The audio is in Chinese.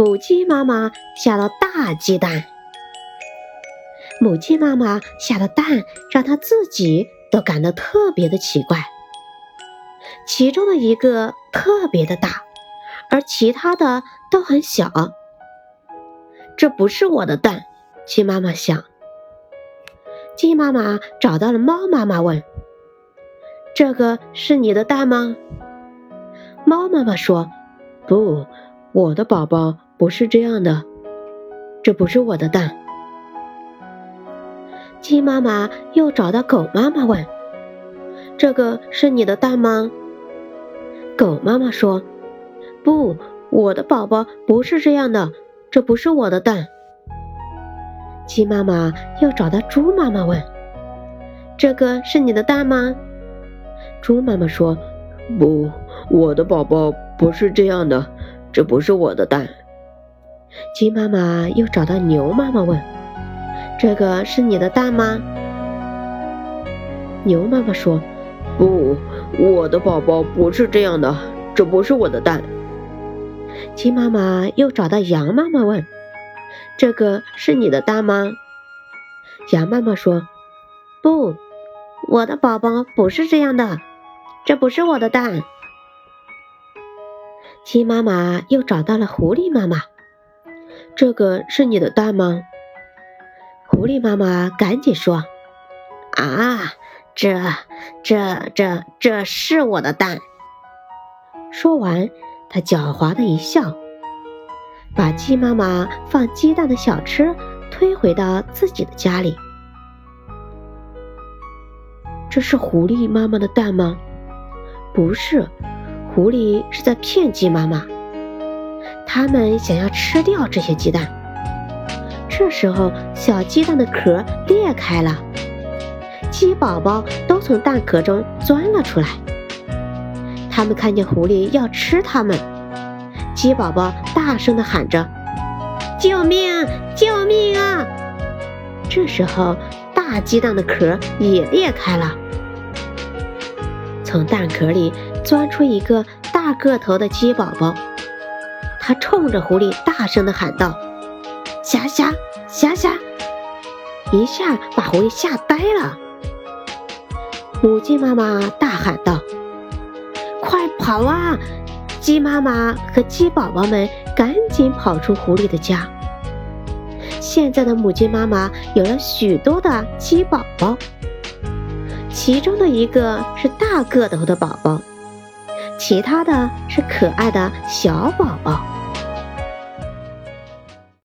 母鸡妈妈下了大鸡蛋。母鸡妈妈下的蛋让它自己都感到特别的奇怪。其中的一个特别的大，而其他的都很小。这不是我的蛋，鸡妈妈想。鸡妈妈找到了猫妈妈，问：“这个是你的蛋吗？”猫妈妈说：“不，我的宝宝不是这样的，这不是我的蛋。”鸡妈妈又找到狗妈妈，问：“这个是你的蛋吗？”狗妈妈说：“不，我的宝宝不是这样的，这不是我的蛋。”鸡妈妈又找到猪妈妈，问：“这个是你的蛋吗？”猪妈妈说：“不。”我的宝宝不是这样的，这不是我的蛋。鸡妈妈又找到牛妈妈问：“这个是你的蛋吗？”牛妈妈说：“不，我的宝宝不是这样的，这不是我的蛋。”鸡妈妈又找到羊妈妈问：“这个是你的蛋吗？”羊妈妈说：“不，我的宝宝不是这样的，这不是我的蛋。”鸡妈妈又找到了狐狸妈妈，这个是你的蛋吗？狐狸妈妈赶紧说：“啊，这、这、这、这是我的蛋。”说完，她狡猾的一笑，把鸡妈妈放鸡蛋的小吃推回到自己的家里。这是狐狸妈妈的蛋吗？不是。狐狸是在骗鸡妈妈，他们想要吃掉这些鸡蛋。这时候，小鸡蛋的壳裂开了，鸡宝宝都从蛋壳中钻了出来。他们看见狐狸要吃它们，鸡宝宝大声地喊着：“救命！救命啊！”这时候，大鸡蛋的壳也裂开了，从蛋壳里。钻出一个大个头的鸡宝宝，他冲着狐狸大声地喊道：“霞霞，霞霞！”一下把狐狸吓呆了。母鸡妈妈大喊道：“快跑啊！”鸡妈妈和鸡宝宝们赶紧跑出狐狸的家。现在的母鸡妈妈有了许多的鸡宝宝，其中的一个是大个头的宝宝。其他的是可爱的小宝宝。